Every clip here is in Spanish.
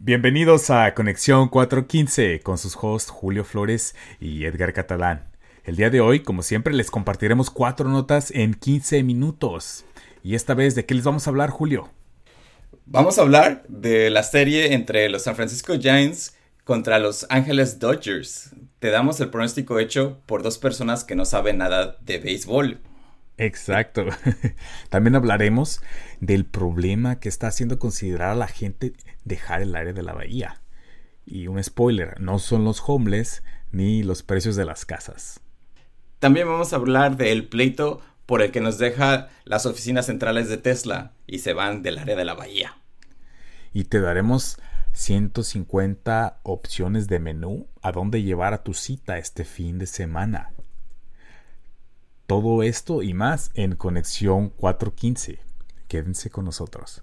Bienvenidos a Conexión 415 con sus hosts Julio Flores y Edgar Catalán. El día de hoy, como siempre, les compartiremos cuatro notas en 15 minutos. Y esta vez, ¿de qué les vamos a hablar, Julio? Vamos a hablar de la serie entre los San Francisco Giants contra los Ángeles Dodgers. Te damos el pronóstico hecho por dos personas que no saben nada de béisbol. Exacto. También hablaremos del problema que está haciendo considerar a la gente dejar el área de la bahía. Y un spoiler, no son los homeless ni los precios de las casas. También vamos a hablar del pleito por el que nos deja las oficinas centrales de Tesla y se van del área de la bahía. Y te daremos 150 opciones de menú a dónde llevar a tu cita este fin de semana. Todo esto y más en Conexión 415. Quédense con nosotros.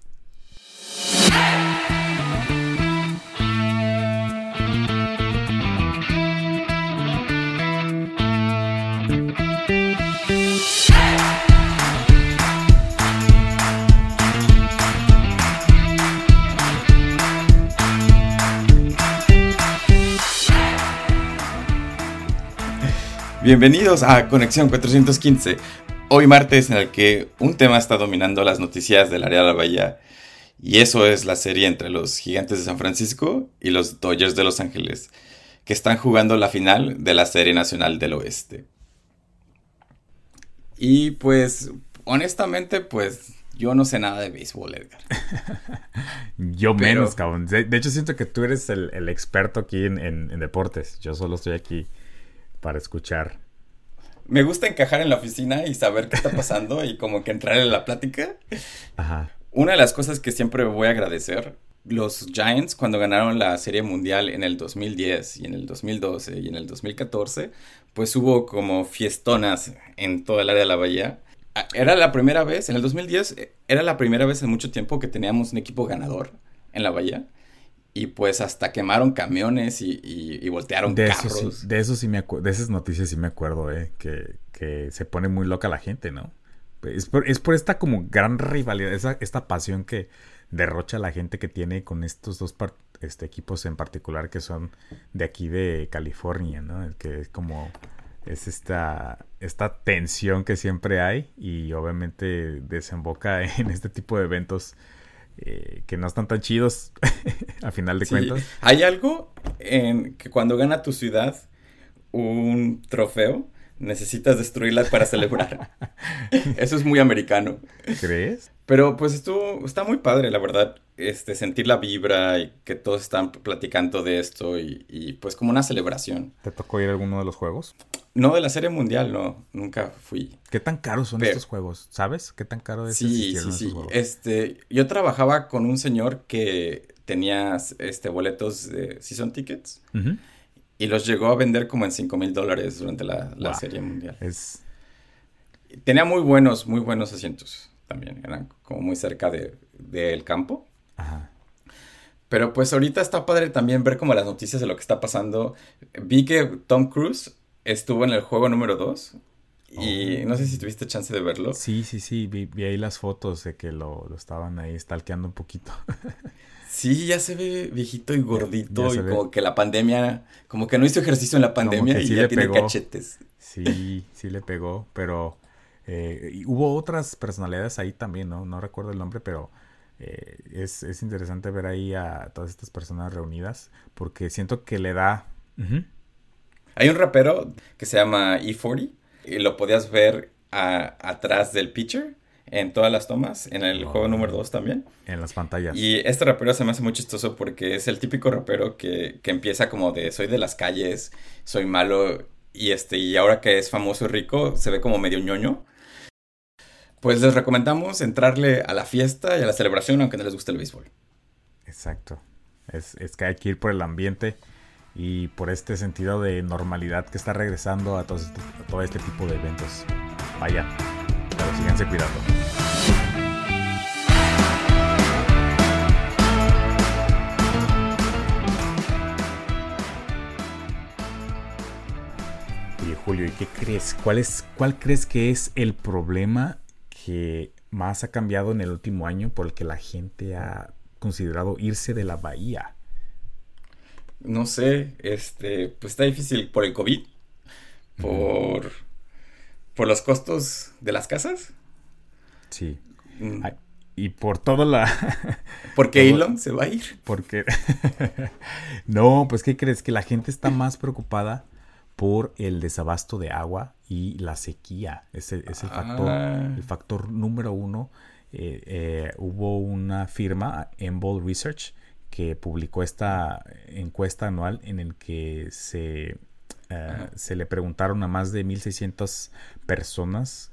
Bienvenidos a Conexión 415. Hoy martes en el que un tema está dominando las noticias del área de la bahía y eso es la serie entre los Gigantes de San Francisco y los Dodgers de Los Ángeles, que están jugando la final de la Serie Nacional del Oeste. Y pues, honestamente, pues yo no sé nada de béisbol, Edgar. yo menos, cabrón. De, hecho, siento que tú eres el, experto aquí en deportes. Yo solo estoy aquí para escuchar. Me gusta encajar en la oficina y saber qué está pasando y como que entrar en la plática. Ajá. Una de las cosas que siempre voy a agradecer, los Giants cuando ganaron la Serie Mundial en el 2010 y en el 2012 y en el 2014, pues hubo como fiestonas en toda el área de la bahía. Ah, era la primera vez, en el 2010, era la primera vez en mucho tiempo que teníamos un equipo ganador en la bahía y pues hasta quemaron camiones y, voltearon de carros. Eso sí, de eso sí me de esas noticias sí me acuerdo, eh, que, que, se pone muy loca la gente, ¿no? Es por, es por esta como gran rivalidad, esa, esta pasión que derrocha la gente que tiene con estos dos este, equipos en particular que son de aquí de California, ¿no? Que es como es esta, esta tensión que siempre hay y obviamente desemboca en este tipo de eventos eh, que no están tan chidos a final de cuentas. Hay algo en que cuando gana tu ciudad un trofeo, necesitas destruirla para celebrar. Eso es muy americano. ¿Crees? Pero pues estuvo, está muy padre, la verdad, este, sentir la vibra y que todos están platicando de esto y, y pues como una celebración. ¿Te tocó ir a alguno de los juegos? No, de la serie mundial, no, nunca fui. ¿Qué tan caros son estos juegos? ¿Sabes? ¿Qué tan caro es Sí, sí, sí. Este, yo trabajaba con un señor que tenía este, boletos de season tickets y los llegó a vender como en 5 mil dólares durante la, serie mundial. Es... Tenía muy buenos, muy buenos asientos también. Eran como muy cerca del de, campo. Ajá. Pero pues ahorita está padre también ver como las noticias de lo que está pasando. Vi que Tom Cruise estuvo en el juego número 2. Y oh. no sé si tuviste chance de verlo. Sí, sí, sí, vi, ahí las fotos de que lo, estaban ahí stalkeando un poquito. sí, ya se ve viejito y gordito y como que la pandemia, como que no hizo ejercicio en la pandemia y ya tiene cachetes. Sí, sí le pegó, pero eh, hubo otras personalidades ahí también, ¿no? No recuerdo el nombre, pero eh, es, interesante ver ahí a todas estas personas reunidas porque siento que le da... Hay un rapero que se llama E40 y lo podías ver atrás del pitcher en todas las tomas, en el juego número 2 también. En las pantallas. Y este rapero se me hace muy chistoso porque es el típico rapero que, empieza como de soy de las calles, soy malo y este y ahora que es famoso y rico se ve como medio ñoño. Pues les recomendamos entrarle a la fiesta y a la celebración aunque no les guste el béisbol. Exacto. Es, es que hay que ir por el ambiente y por este sentido de normalidad que está regresando a todo este, este tipo de eventos. Vaya, pero síganse cuidando. Julio, ¿y qué crees? ¿Cuál, es, ¿Cuál crees que es el problema que más ha cambiado en el último año por el que la gente ha considerado irse de la bahía? No sé, este, pues está difícil por el COVID, por, por los costos de las casas. Sí. Mm. y por todo la... Porque Elon se va a ir. Porque... no, pues ¿qué crees? Que la gente está más preocupada por el desabasto de agua y la sequía. Es el, factor, ah. el factor número uno. Eh, eh, hubo una firma, Embol Research, que publicó esta encuesta anual en el que se, eh, se le preguntaron a más de 1.600 personas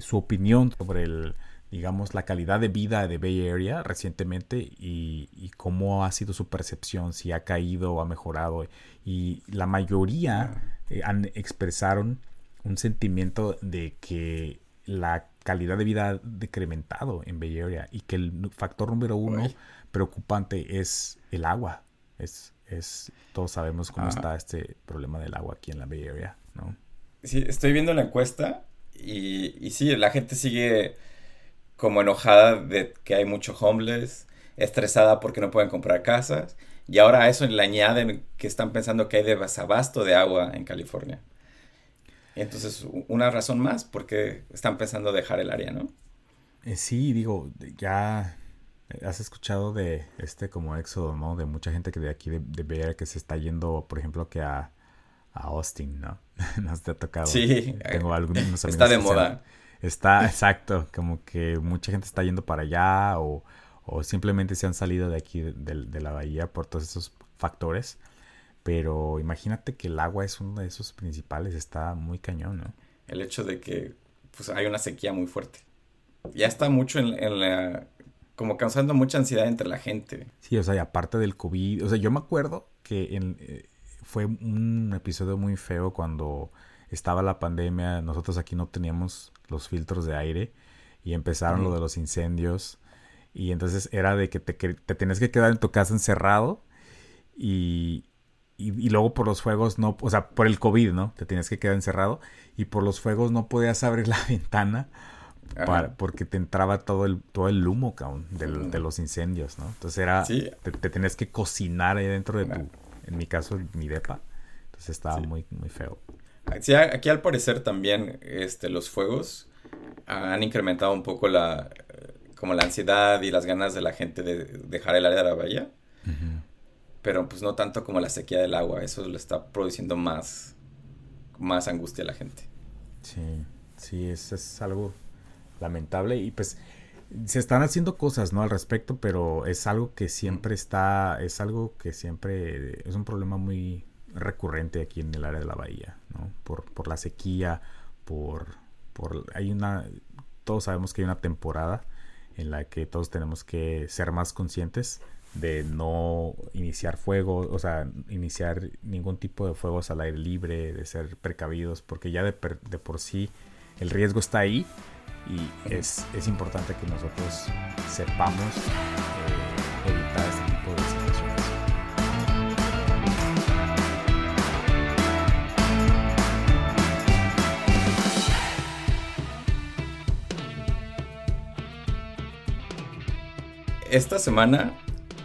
su opinión sobre el, digamos, la calidad de vida de Bay Area recientemente y, y, cómo ha sido su percepción, si ha caído o ha mejorado. Y la mayoría eh, han, expresaron un sentimiento de que la calidad de vida ha decrementado en Bay Area y que el factor número uno preocupante es el agua. Es, es, todos sabemos cómo está este problema del agua aquí en la Bay Area, ¿no? Sí, estoy viendo la encuesta y, y sí, la gente sigue como enojada de que hay mucho homeless, estresada porque no pueden comprar casas y ahora a eso le añaden que están pensando que hay desabasto de agua en California. Entonces, una razón más porque están pensando dejar el área, ¿no? Eh, sí, digo, ya has escuchado de este como éxodo, ¿no? De mucha gente que de aquí de, ver que se está yendo, por ejemplo, que a, Austin, ¿no? Nos te ha tocado. Sí, tengo algunos Está de moda. está, exacto, como que mucha gente está yendo para allá o o simplemente se han salido de aquí de, la bahía por todos esos factores. Pero imagínate que el agua es uno de esos principales, está muy cañón, ¿no? El hecho de que pues, hay una sequía muy fuerte. Ya está mucho en, la... como causando mucha ansiedad entre la gente. Sí, o sea, y aparte del COVID, o sea, yo me acuerdo que en, eh, fue un episodio muy feo cuando estaba la pandemia, nosotros aquí no teníamos los filtros de aire y empezaron lo de los incendios y entonces era de que te, te tenías que quedar en tu casa encerrado y, y, luego por los fuegos no, o sea, por el COVID, ¿no? Te tenías que quedar encerrado y por los fuegos no podías abrir la ventana para, porque te entraba todo el, todo el humo, cabrón, de los incendios, ¿no? Entonces era, te, tenías que cocinar ahí dentro de tu, en mi caso, mi depa. Entonces estaba muy, muy feo. Sí, aquí al parecer también este, los fuegos han incrementado un poco la, como la ansiedad y las ganas de la gente de dejar el área de la bahía. Pero pues no tanto como la sequía del agua, eso le está produciendo más, más angustia a la gente. Sí, sí, eso es algo lamentable y pues se están haciendo cosas, ¿no? Al respecto, pero es algo que siempre está, es algo que siempre es un problema muy recurrente aquí en el área de la bahía, ¿no? Por, por la sequía, por, por, hay una, todos sabemos que hay una temporada en la que todos tenemos que ser más conscientes de no iniciar fuego, o sea, iniciar ningún tipo de fuegos al aire libre, de ser precavidos, porque ya de, por sí el riesgo está ahí y es, es importante que nosotros sepamos eh, evitar este tipo de esta semana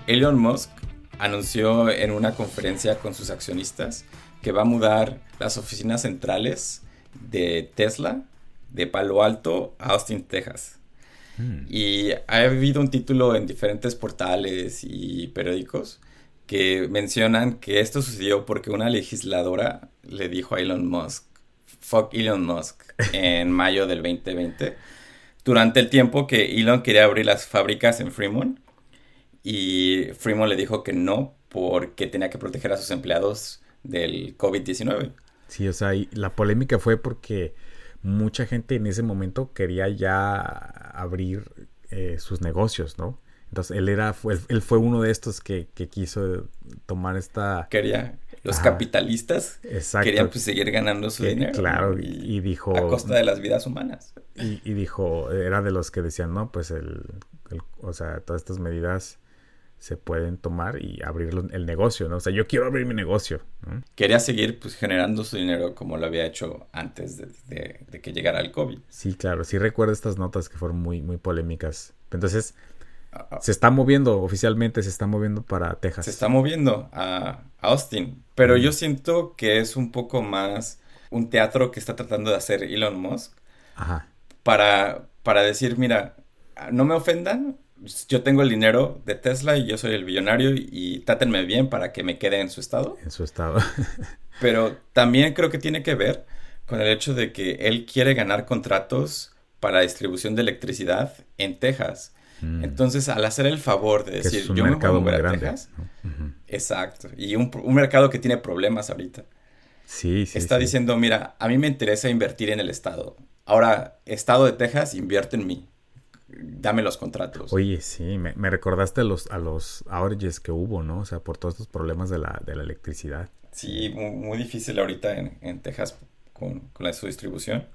Elon Musk anunció en una conferencia con sus accionistas que va a mudar las oficinas centrales de Tesla de Palo Alto a Austin, Texas. Hmm. Y ha habido un título en diferentes portales y periódicos que mencionan que esto sucedió porque una legisladora le dijo a Elon Musk, fuck Elon Musk, en mayo del 2020 durante el tiempo que Elon quería abrir las fábricas en Fremont y Fremont le dijo que no porque tenía que proteger a sus empleados del COVID-19. Sí, o sea, la polémica fue porque mucha gente en ese momento quería ya abrir eh, sus negocios, ¿no? Entonces él era, fue, él fue uno de estos que, quiso tomar esta... Quería, los capitalistas querían pues seguir ganando su dinero. Claro, y, dijo... A costa de las vidas humanas. Y, dijo, era de los que decían, no, pues el, o sea, todas estas medidas se pueden tomar y abrir el negocio, ¿no? O sea, yo quiero abrir mi negocio. Quería seguir pues generando su dinero como lo había hecho antes de, de que llegara el COVID. Sí, claro, sí recuerdo estas notas que fueron muy, muy polémicas. Entonces, se está moviendo oficialmente, se está moviendo para Texas. Se está moviendo a Austin, pero yo siento que es un poco más un teatro que está tratando de hacer Elon Musk Ajá. Para, para decir, mira, no me ofendan, yo tengo el dinero de Tesla y yo soy el billonario y, tátenme bien para que me quede en su estado. En su estado. Pero también creo que tiene que ver con el hecho de que él quiere ganar contratos para distribución de electricidad en Texas. Mm. Entonces, al hacer el favor de decir, yo me voy a a Texas, exacto, y un, mercado que tiene problemas ahorita. Sí, sí. Está diciendo, mira, a mí me interesa invertir en el Estado. Ahora, Estado de Texas, invierte en mí dame los contratos. Oye, sí, me, recordaste a los, a los outages que hubo, ¿no? O sea, por todos estos problemas de la, de la electricidad. Sí, muy, difícil ahorita en, en Texas con, con, la, su distribución.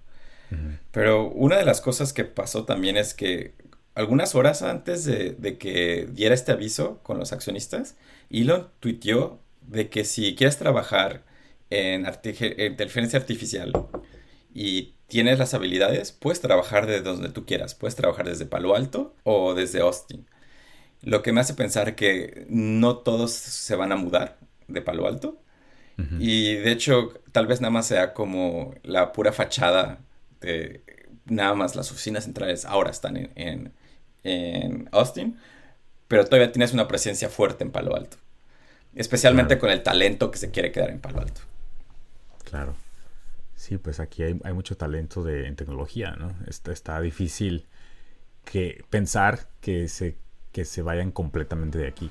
Pero una de las cosas que pasó también es que algunas horas antes de, de, que diera este aviso con los accionistas, Elon tuiteó de que si quieres trabajar en, en inteligencia artificial y tienes las habilidades, puedes trabajar desde donde tú quieras. Puedes trabajar desde Palo Alto o desde Austin. Lo que me hace pensar que no todos se van a mudar de Palo Alto. Y de hecho, tal vez nada más sea como la pura fachada de nada más las oficinas centrales ahora están en, en, Austin, pero todavía tienes una presencia fuerte en Palo Alto. Especialmente con el talento que se quiere quedar en Palo Alto. Claro. Sí, pues aquí hay, mucho talento de, en tecnología, ¿no? Está, difícil que pensar que se, que se vayan completamente de aquí.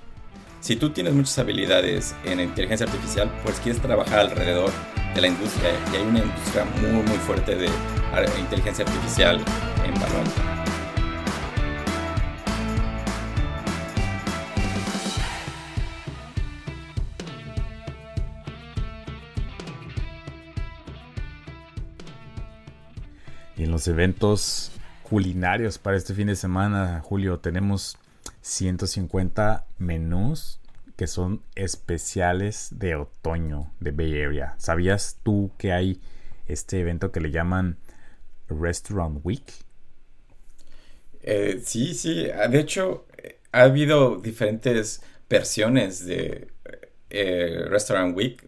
Si tú tienes muchas habilidades en inteligencia artificial, pues quieres trabajar alrededor de la industria y hay una industria muy muy fuerte de inteligencia artificial en Palo Alto. en los eventos culinarios para este fin de semana, Julio, tenemos 150 menús que son especiales de otoño de Bay Area. ¿Sabías tú que hay este evento que le llaman Restaurant Week? Eh, sí, sí. De hecho, ha habido diferentes versiones de eh, Restaurant Week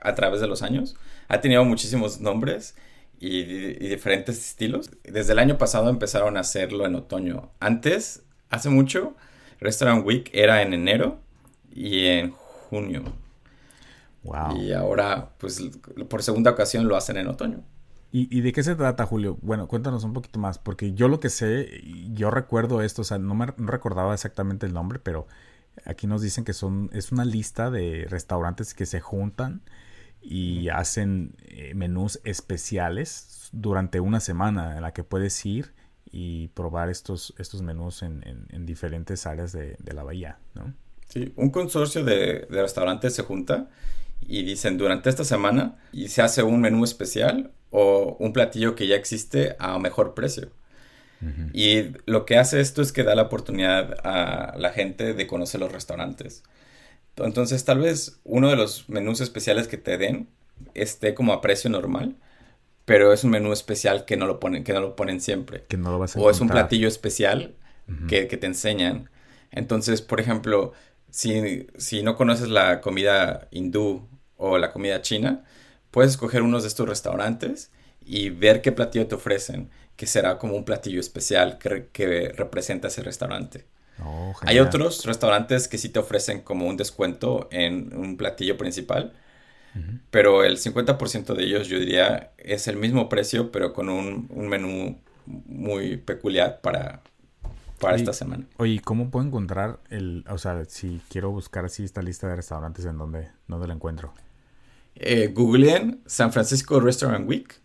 a través de los años. Ha tenido muchísimos nombres y, diferentes estilos. Desde el año pasado empezaron a hacerlo en otoño. Antes, hace mucho, Restaurant Week era en enero y en junio. Wow. Y ahora, pues, por segunda ocasión lo hacen en otoño. ¿Y, de qué se trata, Julio? Bueno, cuéntanos un poquito más, porque yo lo que sé, yo recuerdo esto, o sea, no me recordaba exactamente el nombre, pero aquí nos dicen que son, es una lista de restaurantes que se juntan y hacen eh, menús especiales durante una semana en la que puedes ir y probar estos, estos menús en, diferentes áreas de, la bahía, ¿no? Sí, un consorcio de, restaurantes se junta y dicen durante esta semana y se hace un menú especial o un platillo que ya existe a mejor precio. Y lo que hace esto es que da la oportunidad a la gente de conocer los restaurantes. Entonces, tal vez uno de los menús especiales que te den esté como a precio normal, pero es un menú especial que no lo ponen, que no lo ponen siempre. Que no lo vas a O es un platillo especial que, te enseñan. Entonces, por ejemplo, si, si no conoces la comida hindú o la comida china, puedes escoger unos de estos restaurantes y ver qué platillo te ofrecen, que será como un platillo especial que, que representa ese restaurante. Oh, Hay otros restaurantes que sí te ofrecen como un descuento en un platillo principal, pero el 50% de ellos yo diría es el mismo precio, pero con un, menú muy peculiar para, para esta semana. Oye, ¿cómo puedo encontrar el, o sea, si quiero buscar así esta lista de restaurantes, ¿en dónde, dónde la encuentro? Eh, googleen San Francisco Restaurant Week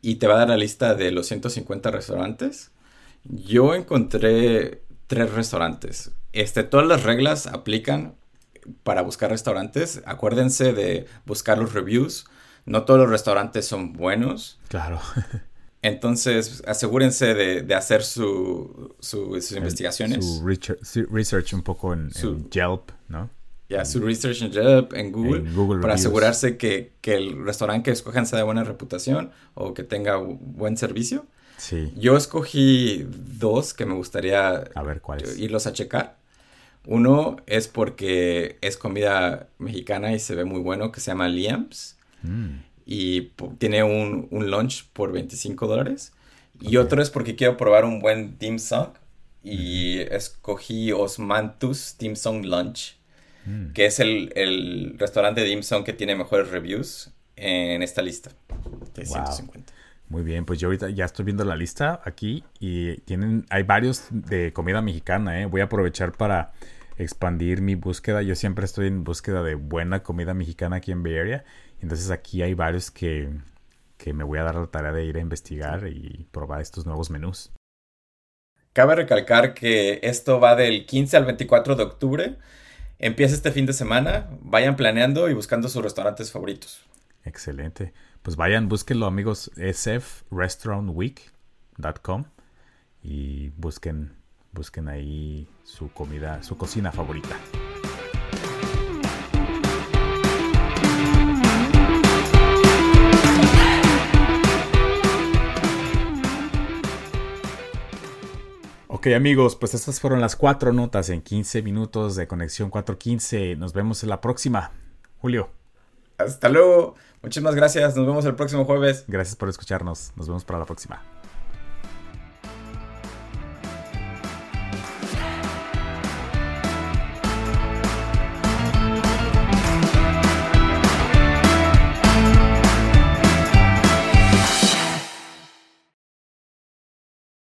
y te va a dar la lista de los 150 restaurantes. Yo encontré tres restaurantes. Este, todas las reglas aplican para buscar restaurantes. Acuérdense de buscar los reviews. No todos los restaurantes son buenos. Claro. Entonces, asegúrense de, hacer su, sus investigaciones. Su research, un poco en, Yelp, ¿no? Ya, su research en Yelp, en Google, para asegurarse que, que, el restaurante que escojan sea de buena reputación o que tenga buen servicio. Sí. Yo escogí dos que me gustaría a ver, ¿cuáles? irlos a checar. Uno es porque es comida mexicana y se ve muy bueno, que se llama Liam's. Mm. Y tiene un, un, lunch por 25 dólares. Y otro es porque quiero probar un buen dim sum. Y escogí Osmantus Dim Sum Lunch, mm. que es el, el, restaurante de dim sum que tiene mejores reviews en esta lista. De 150. Muy bien, pues yo ahorita ya estoy viendo la lista aquí y tienen, hay varios de comida mexicana, ¿eh? Voy a aprovechar para expandir mi búsqueda. Yo siempre estoy en búsqueda de buena comida mexicana aquí en Bay Area. Entonces aquí hay varios que, que me voy a dar la tarea de ir a investigar y probar estos nuevos menús. Cabe recalcar que esto va del 15 al 24 de octubre. Empieza este fin de semana. Vayan planeando y buscando sus restaurantes favoritos. Excelente. Pues vayan, búsquenlo amigos, sfrestaurantweek.com y busquen, busquen ahí su comida, su cocina favorita. Ok amigos, pues estas fueron las cuatro notas en 15 minutos de Conexión 415. Nos vemos en la próxima. Julio. Hasta luego. Muchísimas gracias. Nos vemos el próximo jueves. Gracias por escucharnos. Nos vemos para la próxima.